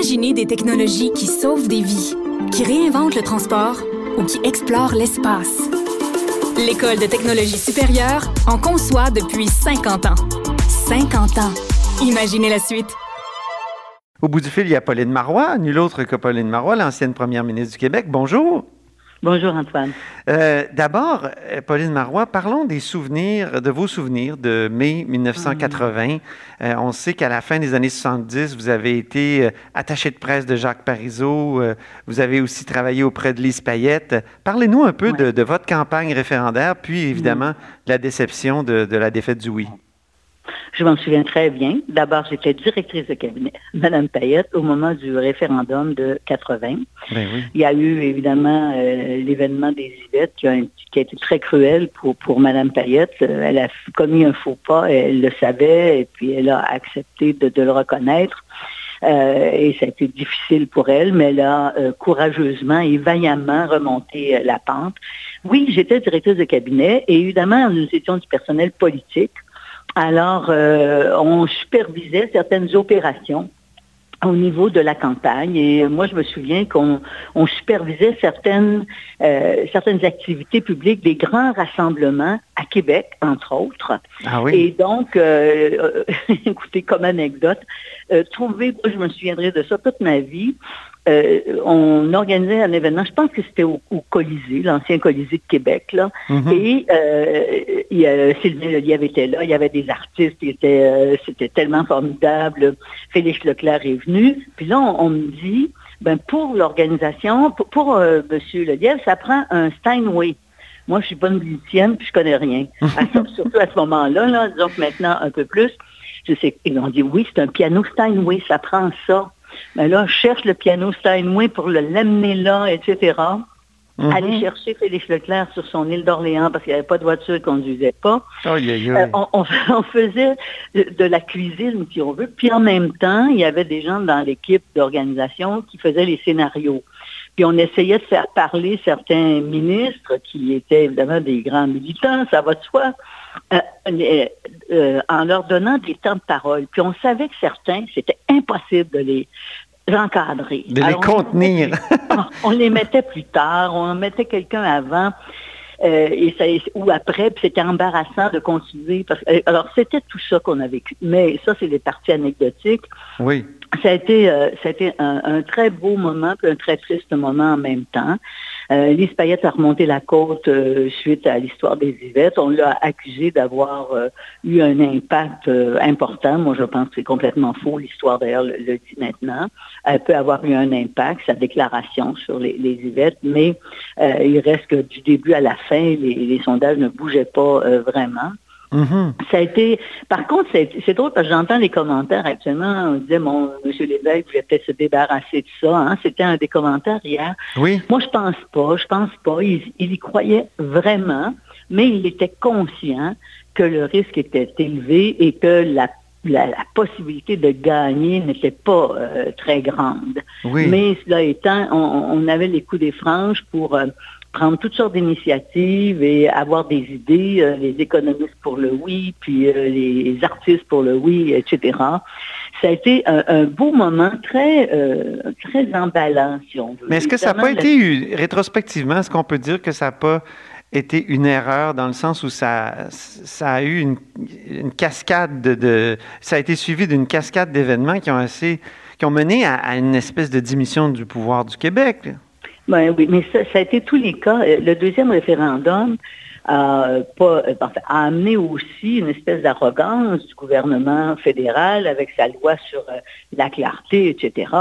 Imaginez des technologies qui sauvent des vies, qui réinventent le transport ou qui explorent l'espace. L'École de technologie supérieure en conçoit depuis 50 ans. 50 ans. Imaginez la suite. Au bout du fil, il y a Pauline Marois, nul autre que Pauline Marois, l'ancienne première ministre du Québec. Bonjour. Bonjour Antoine. Euh, D'abord, euh, Pauline Marois, parlons des souvenirs, de vos souvenirs de mai 1980. Euh, on sait qu'à la fin des années 70, vous avez été attaché de presse de Jacques Parizeau. Euh, vous avez aussi travaillé auprès de Lise Payette. Parlez-nous un peu Ouais. de, de votre campagne référendaire, puis évidemment de la déception de, de la défaite du oui. Je m'en souviens très bien. D'abord, j'étais directrice de cabinet, Madame Payette, au moment du référendum de 80. Ben oui. Il y a eu évidemment euh, l'événement des Yvettes qui a, qui a été très cruel pour, pour Mme Payette. Euh, elle a commis un faux pas, elle le savait et puis elle a accepté de, de le reconnaître. Euh, et ça a été difficile pour elle, mais elle a euh, courageusement et vaillamment remonté euh, la pente. Oui, j'étais directrice de cabinet et évidemment, nous étions du personnel politique. Alors, euh, on supervisait certaines opérations au niveau de la campagne. Et moi, je me souviens qu'on on supervisait certaines, euh, certaines activités publiques, des grands rassemblements à Québec, entre autres. Ah oui? Et donc, euh, écoutez, comme anecdote, euh, trouver, moi, je me souviendrai de ça toute ma vie. Euh, on organisait un événement, je pense que c'était au, au Colisée, l'ancien Colisée de Québec, là. Mhm. Et euh, il y a, Sylvain Lelièvre était là, il y avait des artistes, euh, c'était tellement formidable. Félix Leclerc est venu. Puis là, on, on me dit, ben pour l'organisation, pour, pour euh, M. Lelièvre, ça prend un Steinway. Moi, je suis pas une musicienne, puis je connais rien. À ça, surtout à ce moment-là, là, que maintenant un peu plus. Je sais, ils ont dit oui, c'est un piano Steinway, ça prend ça. Mais là, je cherche le piano Steinway pour le l'amener là, etc. Mhm. Aller chercher Félix Leclerc sur son île d'Orléans parce qu'il n'y avait pas de voiture, il ne conduisait pas. Euh, on, on- on faisait de, de la cuisine, si on veut. Puis en même temps, il y avait des gens dans l'équipe d'organisation qui faisaient les scénarios. Puis on essayait de faire parler certains ministres qui étaient évidemment des grands militants, ça va de soi, euh, les- euh, en leur donnant des temps de parole. Puis on savait que certains, c'était impossible de les encadrer. De les Alors, contenir. on les mettait plus tard, on en mettait quelqu'un avant. euh, et ça, ou après, puis c'était embarrassant de continuer. Parce, alors, c'était tout ça qu'on a vécu. Mais ça, c'est les parties anecdotiques. Oui. Ça a été, euh, ça a été un, un très beau moment, puis un très triste moment en même temps. Euh, Lise Payette a remonté la côte euh, suite à l'histoire des Yvettes. On l'a accusé d'avoir euh, eu un impact important. Moi, je pense que c'est complètement faux. L'histoire, d'ailleurs, le, dit maintenant. Elle peut avoir eu un impact, sa déclaration sur les, les Yvettes, mais il reste que du début à la fin, les, sondages ne bougeaient pas vraiment. Mhm. Ça a été, par contre, c'est drôle parce que j'entends les commentaires actuellement. On disait, mon Monsieur Lévesque voulait peut-être se débarrasser de ça. Hein. C'était un des commentaires hier. Oui. Moi, je pense pas. Je pense pas. Il, il y croyait vraiment, mais il était conscient que le risque était élevé et que la, la, la possibilité de gagner n'était pas euh, très grande. Oui. Mais cela étant, on, on avait les coups des franges pour euh, prendre toutes sortes d'initiatives et avoir des idées, euh, les économistes pour le oui, puis euh, les artistes pour le oui, etc. Ça a été un, un beau moment très, euh, très emballant, si on veut. Mais est-ce que ça n'a pas été, eu- rétrospectivement, est-ce qu'on peut dire que ça n'a pas été une erreur dans le sens où ça, ça a eu une, une cascade de, de- Ça a été suivi d'une cascade d'événements qui ont assez qui ont mené à, à une espèce de diminution du pouvoir du Québec. Ben oui, mais ça, a été tous les cas. Euh, Le deuxième référendum euh, enfin, a amené aussi une espèce d'arrogance du gouvernement fédéral avec sa loi sur euh, la clarté, etc.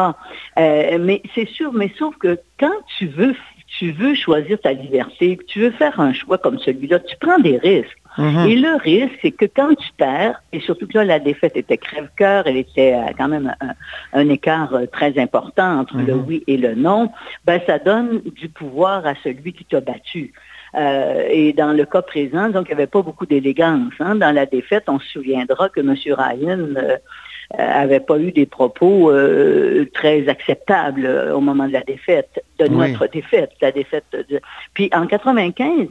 Euh, mais c'est sûr, mais sauf que quand tu veux, tu veux choisir ta liberté, que tu veux faire un choix comme celui-là, tu prends des risques. Mhm. Et le risque, c'est que quand tu perds, et surtout que là, la défaite était crève-cœur, elle était quand même un, un écart euh, très important entre le Mhm. oui et le non, ben ça donne du pouvoir à celui qui t'a battu. Euh, et dans le cas présent, donc il n'y avait pas beaucoup d'élégance. hein. Dans la défaite, on se souviendra que M. Ryan euh, avait pas eu des propos euh, très acceptables au moment de la défaite, de Oui. notre défaite, la défaite. De... Puis en 95,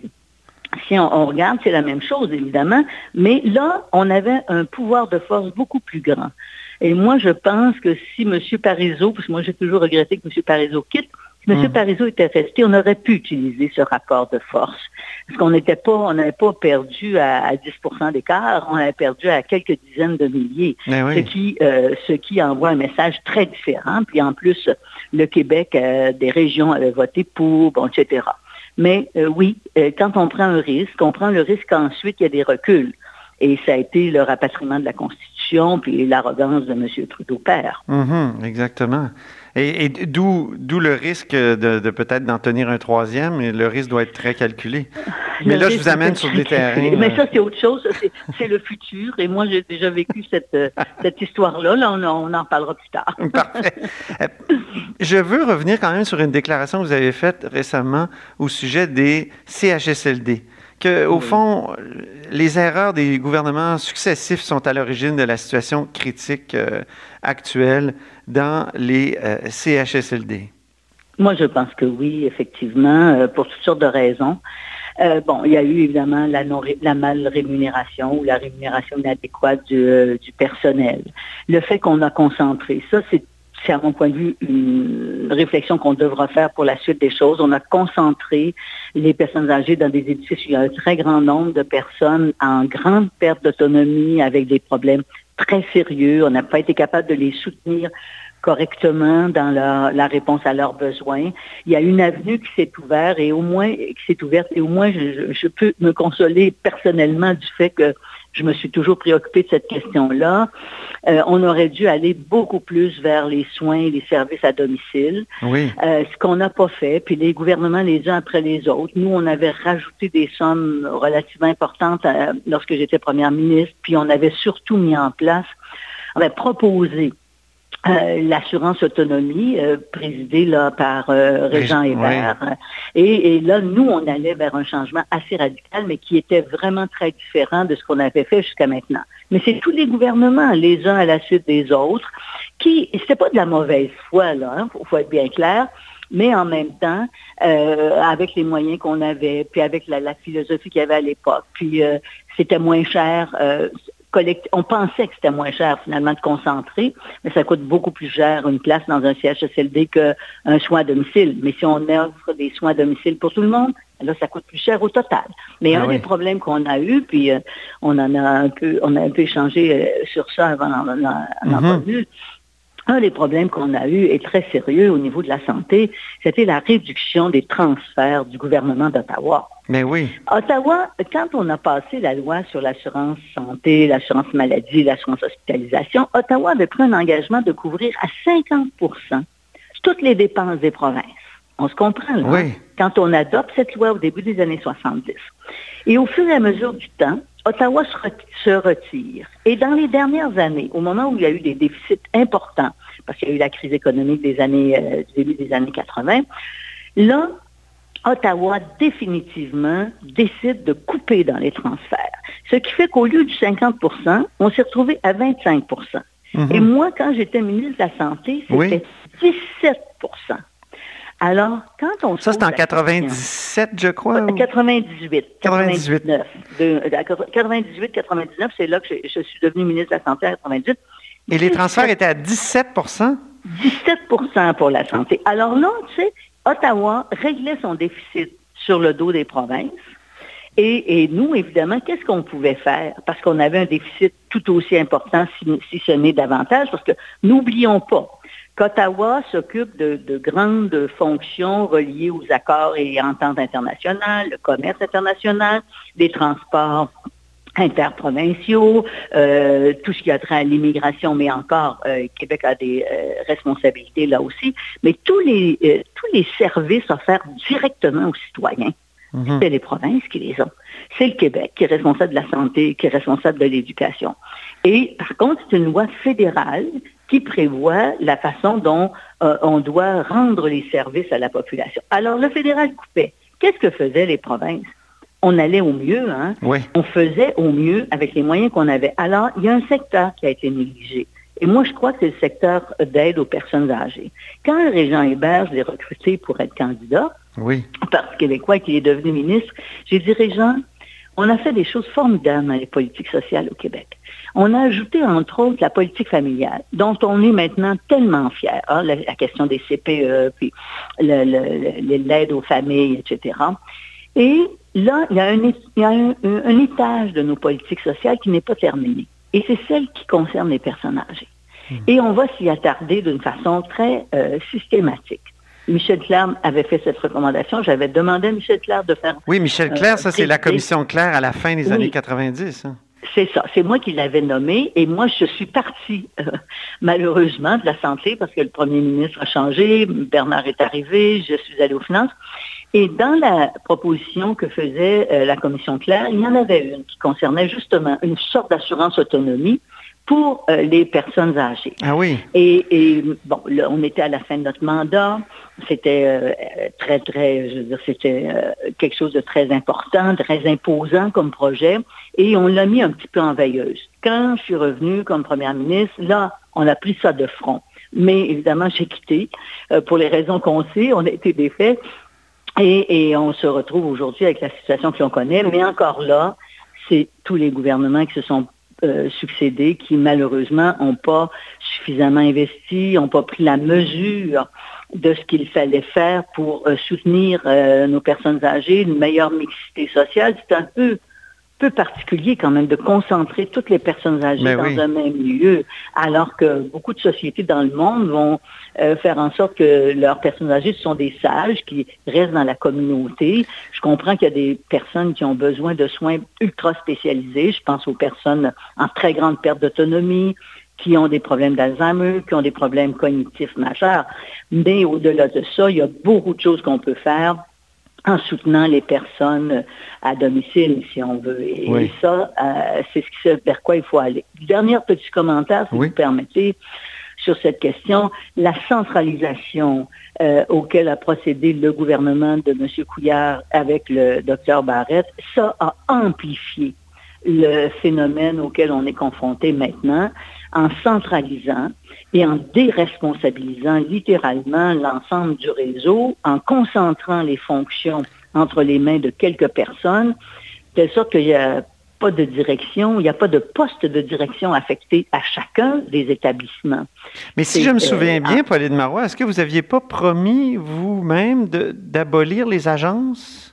si on, on regarde, c'est la même chose, évidemment, mais là, on avait un pouvoir de force beaucoup plus grand. Et moi, je pense que si M. Parizeau, parce que moi j'ai toujours regretté que M. Parizeau quitte, si M. Parizeau était resté, on aurait pu utiliser ce rapport de force. Parce qu'on n'était pas, on n'avait pas perdu à, 10% d'écart, on avait perdu à quelques dizaines de milliers. Eh ce, qui, euh, ce qui envoie un message très différent. Puis en plus, le Québec, euh, des régions avaient voté pour, bon, etc. Mais euh, oui, quand on prend un risque, on prend le risque qu'ensuite il y a des reculs. Et ça a été le rapatriement de la Constitution, puis l'arrogance de M. Trudeau père. Mm-hmm, exactement. Et, d'où, le risque de, peut-être d'en tenir un troisième, et le risque doit être très calculé. Mais là, je vous amène sur des terrains. Mais ça, c'est autre chose. C'est, le futur. Et moi, j'ai déjà vécu cette, euh, cette histoire-là. Là, on, on, en parlera plus tard. Parfait. Euh, je veux revenir quand même sur une déclaration que vous avez faite récemment au sujet des CHSLD que, au fond, les erreurs des gouvernements successifs sont à l'origine de la situation critique euh, actuelle dans les euh, CHSLD. Moi, je pense que oui, effectivement, euh, pour toutes sortes de raisons. bon, il y a eu évidemment la, non, la mal rémunération ou la rémunération inadéquate du, du personnel. Le fait qu'on a concentré, ça, c'est c'est à mon point de vue une réflexion qu'on devra faire pour la suite des choses. On a concentré les personnes âgées dans des édifices où il y a un très grand nombre de personnes en grande perte d'autonomie avec des problèmes très sérieux. On n'a pas été capable de les soutenir correctement dans la, réponse à leurs besoins. Il y a une avenue qui s'est ouverte et au moins qui s'est ouverte et au moins je, peux me consoler personnellement du fait que je me suis toujours préoccupée de cette question-là. Euh, on aurait dû aller beaucoup plus vers les soins et les services à domicile. Oui. Euh, ce qu'on n'a pas fait, puis les gouvernements les uns après les autres. Nous, on avait rajouté des sommes relativement importantes euh, lorsque j'étais première ministre, puis on avait surtout mis en place, on avait proposé euh, l'assurance autonomie euh, présidée là, par euh, Régent Hébert. Et, là, nous, on allait vers un changement assez radical, mais qui était vraiment très différent de ce qu'on avait fait jusqu'à maintenant. Mais c'est tous les gouvernements, les uns à la suite des autres, qui, c'était pas de la mauvaise foi, là, il hein, faut, être bien clair, mais en même temps, avec les moyens qu'on avait, puis avec la, la philosophie qu'il y avait à l'époque, puis c'était moins cher on pensait que c'était moins cher finalement de concentrer, mais ça coûte beaucoup plus cher une place dans un CHSLD qu'un soin à domicile. Mais si on offre des soins à domicile pour tout le monde, là, ça coûte plus cher au total. Mais ah un des problèmes qu'on a eu, puis euh, on en a un peu, on a un peu échangé euh, sur ça avant d'en mm un des problèmes qu'on a eu est très sérieux au niveau de la santé, c'était la réduction des transferts du gouvernement d'Ottawa. Mais oui. Ottawa, quand on a passé la loi sur l'assurance santé, l'assurance maladie, l'assurance hospitalisation, Ottawa avait pris un engagement de couvrir à 50% toutes les dépenses des provinces. On se comprend, là, oui. quand on adopte cette loi au début des années 70. Et au fur et à mesure du temps, Ottawa se retire. Et dans les dernières années, au moment où il y a eu des déficits importants, parce qu'il y a eu la crise économique des années, euh, du début des années 80, là, Ottawa définitivement décide de couper dans les transferts. Ce qui fait qu'au lieu du 50% on s'est retrouvé à 25 mm-hmm. Et moi, quand j'étais ministre de la Santé, c'était 17 alors, quand on... Ça, c'est en 97, je crois? 98. 98. 98, 99, c'est là que je, suis devenu ministre de la Santé en 98. Et les transferts étaient à 17% 17% pour la santé. Alors là, tu sais, Ottawa réglait son déficit sur le dos des provinces. Et, nous, évidemment, qu'est-ce qu'on pouvait faire? Parce qu'on avait un déficit tout aussi important, si, si ce n'est davantage, parce que n'oublions pas, qu'Ottawa s'occupe de, grandes fonctions reliées aux accords et ententes internationales, le commerce international, les transports interprovinciaux, euh, tout ce qui a trait à l'immigration, mais encore, euh, Québec a des euh, responsabilités là aussi, mais tous les, tous les services offerts directement aux citoyens, mhm. c'est les provinces qui les ont. C'est le Québec qui est responsable de la santé, qui est responsable de l'éducation. Et par contre, c'est une loi fédérale qui prévoit la façon dont euh, on doit rendre les services à la population. Alors, le fédéral coupait. Qu'est-ce que faisaient les provinces? On allait au mieux, hein? On faisait au mieux avec les moyens qu'on avait. Alors, il y a un secteur qui a été négligé. Et moi, je crois que c'est le secteur d'aide aux personnes âgées. Quand Régent Hébert, je l'ai recruté pour être candidat, oui. Parti québécois, qu'il est devenu ministre, j'ai dit, Régent, on a fait des choses formidables dans les politiques sociales au Québec. On a ajouté, entre autres, la politique familiale, dont on est maintenant tellement fier. Hein, la, question des CPE, puis l'aide aux familles, etc. Et là, il y a, un, un, étage de nos politiques sociales qui n'est pas terminé. Et c'est celle qui concerne les personnes âgées. Hmm. Et on va s'y attarder d'une façon très euh, systématique. Michel Claire avait fait cette recommandation. J'avais demandé à Michel Claire de faire. Oui, Michel Claire, ça, c'est la commission Claire à la fin des années 90. Hein. C'est ça. C'est moi qui l'avais nommé. Et moi, je suis partie, euh, malheureusement, de la santé parce que le premier ministre a changé. Bernard est arrivé. Je suis allée aux finances. Et dans la proposition que faisait euh, la commission Claire, il y en avait une qui concernait justement une sorte d'assurance autonomie pour euh, les personnes âgées. Ah oui. Et, bon, on était à la fin de notre mandat. C'était euh, très, très, je veux dire, c'était euh, quelque chose de très important, très imposant comme projet. Et on l'a mis un petit peu en veilleuse. Quand je suis revenue comme première ministre, là, on a pris ça de front. Mais évidemment, j'ai quitté pour les raisons qu'on sait. On a été défaits. Et, et on se retrouve aujourd'hui avec la situation que l'on connaît. Mais encore là, c'est tous les gouvernements qui se sont euh, succédé qui malheureusement n'ont pas suffisamment investi, n'ont pas pris la mesure de ce qu'il fallait faire pour euh, soutenir euh, nos personnes âgées, une meilleure mixité sociale. C'est un peu peu particulier quand même de concentrer toutes les personnes âgées dans un même lieu, alors que beaucoup de sociétés dans le monde vont euh, faire en sorte que leurs personnes âgées sont des sages qui restent dans la communauté. Je comprends qu'il y a des personnes qui ont besoin de soins ultra spécialisés. Je pense aux personnes en très grande perte d'autonomie, qui ont des problèmes d'Alzheimer, qui ont des problèmes cognitifs majeurs. Mais au-delà de ça, il y a beaucoup de choses qu'on peut faire en soutenant les personnes à domicile, si on veut. Et, ça, euh, c'est ce vers quoi il faut aller. Dernier petit commentaire, si vous permettez, sur cette question, la centralisation euh, auquel a procédé le gouvernement de M. Couillard avec le docteur Barrett, ça a amplifié le phénomène auquel on est confronté maintenant en centralisant et en déresponsabilisant littéralement l'ensemble du réseau, en concentrant les fonctions entre les mains de quelques personnes, de telle sorte qu'il n'y a pas de direction, il n'y a pas de poste de direction affecté à chacun des établissements. Mais si je me souviens euh, bien, Pauline Marois, est-ce que vous n'aviez pas promis vous-même d'abolir les agences?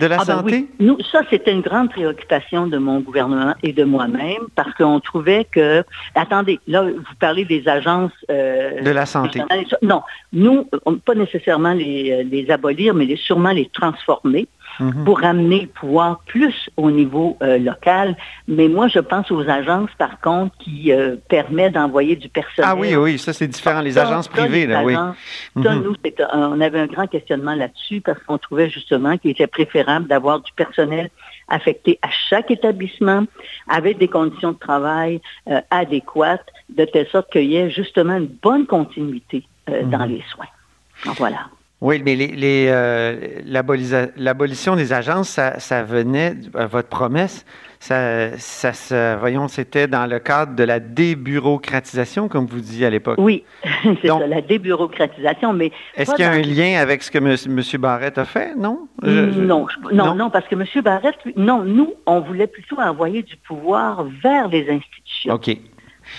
De la ah, ben santé? Nous, ça, c'était une grande préoccupation de mon gouvernement et de moi-même parce qu'on trouvait que, attendez, là, vous parlez des agences euh, de la santé. Non, nous, pas nécessairement les, les abolir, mais les, sûrement les transformer. Mhm. pour amener le pouvoir plus au niveau euh, local. Mais moi, je pense aux agences, par contre, qui euh, permettent d'envoyer du personnel. Ah oui, oui, ça c'est différent. Les agences privées, là, oui. Ça, mhm. nous, on avait un grand questionnement là-dessus parce qu'on trouvait justement qu'il était préférable d'avoir du personnel affecté à chaque établissement avec des conditions de travail euh, adéquates, de telle sorte qu'il y ait justement une bonne continuité dans mhm. les soins. voilà. Oui, mais les, euh, l'abolition des agences, ça, venait, votre promesse, ça, ça, voyons, c'était dans le cadre de la débureaucratisation, comme vous disiez à l'époque. Oui, c'est ça, la débureaucratisation, mais... Est-ce qu'il y a un lien avec ce que M. Barrett a fait, non? non, non, non, parce que M. Barrett, non, nous, on voulait plutôt envoyer du pouvoir vers les institutions. OK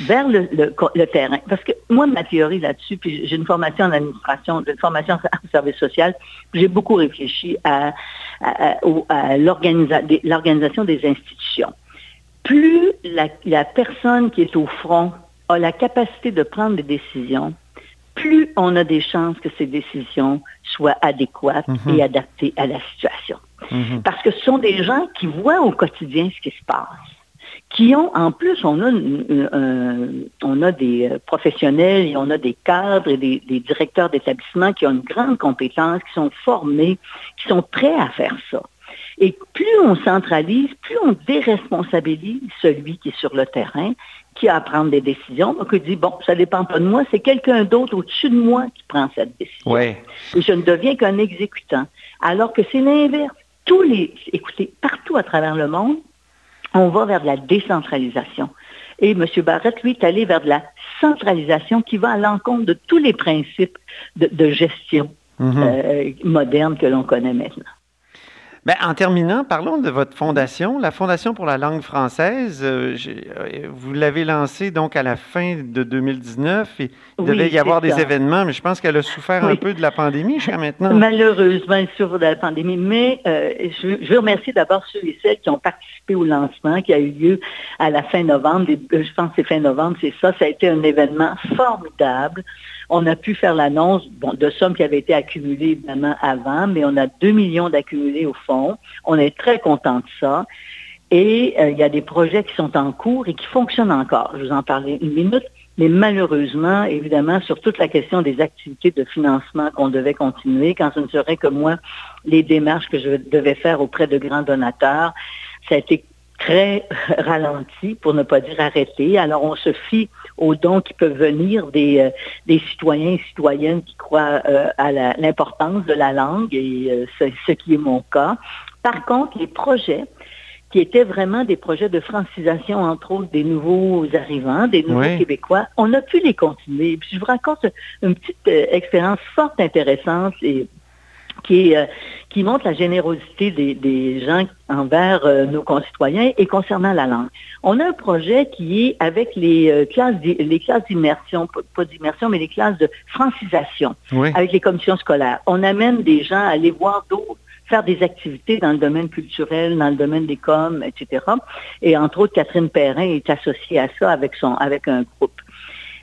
vers le, le, terrain. Parce que moi, ma théorie là-dessus, puis j'ai une formation en administration, une formation en service social, j'ai beaucoup réfléchi à, à, l'organisation des institutions. Plus la, la personne qui est au front a la capacité de prendre des décisions, plus on a des chances que ces décisions soient adéquates mm-hmm. et adaptées à la situation. Mm-hmm. Parce que ce sont des gens qui voient au quotidien ce qui se passe qui ont, en plus, on a, on a des euh, professionnels et on a des cadres et des, directeurs d'établissement qui ont une grande compétence, qui sont formés, qui sont prêts à faire ça. Et plus on centralise, plus on déresponsabilise celui qui est sur le terrain, qui a à prendre des décisions, donc il dit, bon, ça ne dépend pas de moi, c'est quelqu'un d'autre au-dessus de moi qui prend cette décision. Et je ne deviens qu'un exécutant. Alors que c'est l'inverse. Tous les, écoutez, partout à travers le monde, on va vers la décentralisation. Et M. Barrett, lui, est allé vers de la centralisation qui va à l'encontre de tous les principes de, gestion mhm. euh, moderne que l'on connaît maintenant. En terminant, parlons de votre fondation, la Fondation pour la langue française. Euh, euh, vous l'avez lancée donc à la fin de 2019 et il devait y avoir des événements, mais je pense qu'elle a souffert un peu de la pandémie jusqu'à maintenant. Malheureusement, elle souffre de la pandémie, mais euh, je, je, veux remercier d'abord ceux et celles qui ont participé au lancement qui a eu lieu à la fin novembre. Je pense que c'est fin novembre, c'est ça. Ça a été un événement formidable. On a pu faire l'annonce de sommes qui avaient été accumulées évidemment avant, mais on a 2 millions d'accumulés au fond. On est très content de ça. Et euh, il y a des projets qui sont en cours et qui fonctionnent encore. Je vous en parlais une minute. Mais malheureusement, évidemment, sur toute la question des activités de financement qu'on devait continuer, quand ce ne serait que moi, les démarches que je devais faire auprès de grands donateurs, ça a été très ralenti, pour ne pas dire arrêté. Alors, on se fie aux dons qui peuvent venir des, euh, des citoyens et citoyennes qui croient euh, à l'importance de la langue, et euh, c'est ce qui est mon cas. Par contre, les projets qui étaient vraiment des projets de francisation, entre autres, des nouveaux arrivants, des nouveaux Québécois, on a pu les continuer. Puis je vous raconte une petite expérience fort intéressante et qui, euh, qui montre la générosité des, gens envers euh, nos concitoyens et concernant la langue. On a un projet qui est avec les euh, classes les classes d'immersion, pas d'immersion, mais les classes de francisation avec les commissions scolaires. On amène des gens à aller voir d'autres faire des activités dans le domaine culturel, dans le domaine des coms, etc. Et entre autres, Catherine Perrin est associée à ça avec son avec un groupe.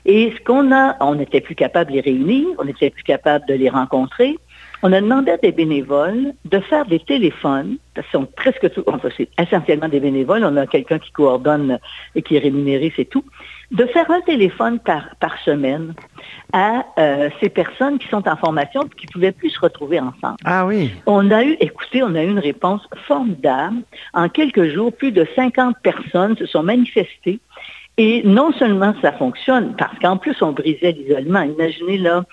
Et ce qu'on a, on n'était plus capable de les réunir, on n'était plus capable de les rencontrer. On a demandé à des bénévoles de faire des téléphones, ce sont presque tout, enfin c'est essentiellement des bénévoles, on a quelqu'un qui coordonne et qui est rémunéré, c'est tout, de faire un téléphone par, par semaine à euh, ces personnes qui sont en formation et qui ne pouvaient plus se retrouver ensemble. Ah oui. On a eu, écoutez, on a eu une réponse formidable. En quelques jours, plus de 50 personnes se sont manifestées et non seulement ça fonctionne, parce qu'en plus, on brisait l'isolement. Imaginez là,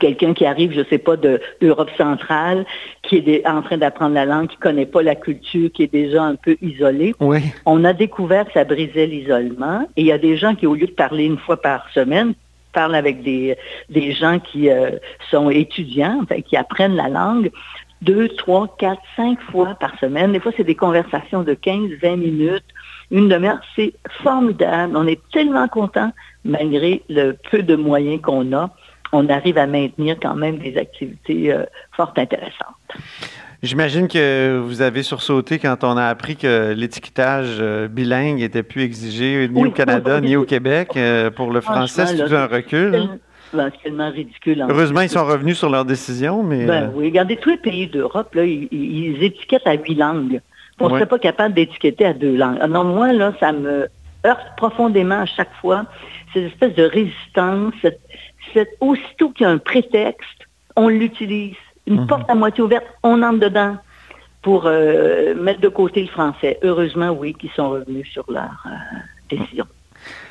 quelqu'un qui arrive, je ne sais pas, d'Europe centrale, qui est en train d'apprendre la langue, qui ne connaît pas la culture, qui est déjà un peu isolé. Oui. On a découvert que ça brisait l'isolement. Et il y a des gens qui, au lieu de parler une fois par semaine, parlent avec des, des gens qui euh, sont étudiants, enfin, qui apprennent la langue deux, trois, quatre, cinq fois par semaine. Des fois, c'est des conversations de 15, 20 minutes, une demi-heure. C'est formidable. On est tellement contents, malgré le peu de moyens qu'on a on arrive à maintenir quand même des activités euh, fort intéressantes. J'imagine que vous avez sursauté quand on a appris que l'étiquetage euh, bilingue n'était plus exigé ni au Canada ni au Québec. Euh, pour le français, c'est un recul. Hein? C'est tellement ridicule. Heureusement, ils sont revenus sur leur décision, mais... Ben, oui, regardez, tous les pays d'Europe, ils, ils, étiquettent à huit langues. On ne serait pas capable d'étiqueter à deux langues. Non, moi, là, ça me heurte profondément à chaque fois, cette espèce de résistance, cette, aussitôt qu'il y a un prétexte, on l'utilise. Une mhm. porte à moitié ouverte, on entre dedans pour euh, mettre de côté le français. Heureusement, oui, qu'ils sont revenus sur leur euh, décision.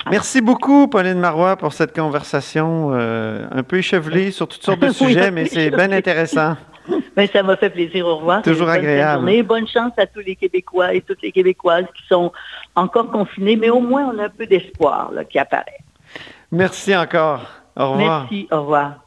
Merci beaucoup, Pauline Marois, pour cette conversation euh, un peu échevelée sur toutes sortes de sujets, mais c'est bien intéressant. Ben, ça m'a fait plaisir. Au revoir. Toujours agréable. Bonne chance à tous les Québécois et toutes les Québécoises qui sont encore confinés, mais au moins on a un peu d'espoir qui apparaît. Merci encore. Au revoir. Au revoir.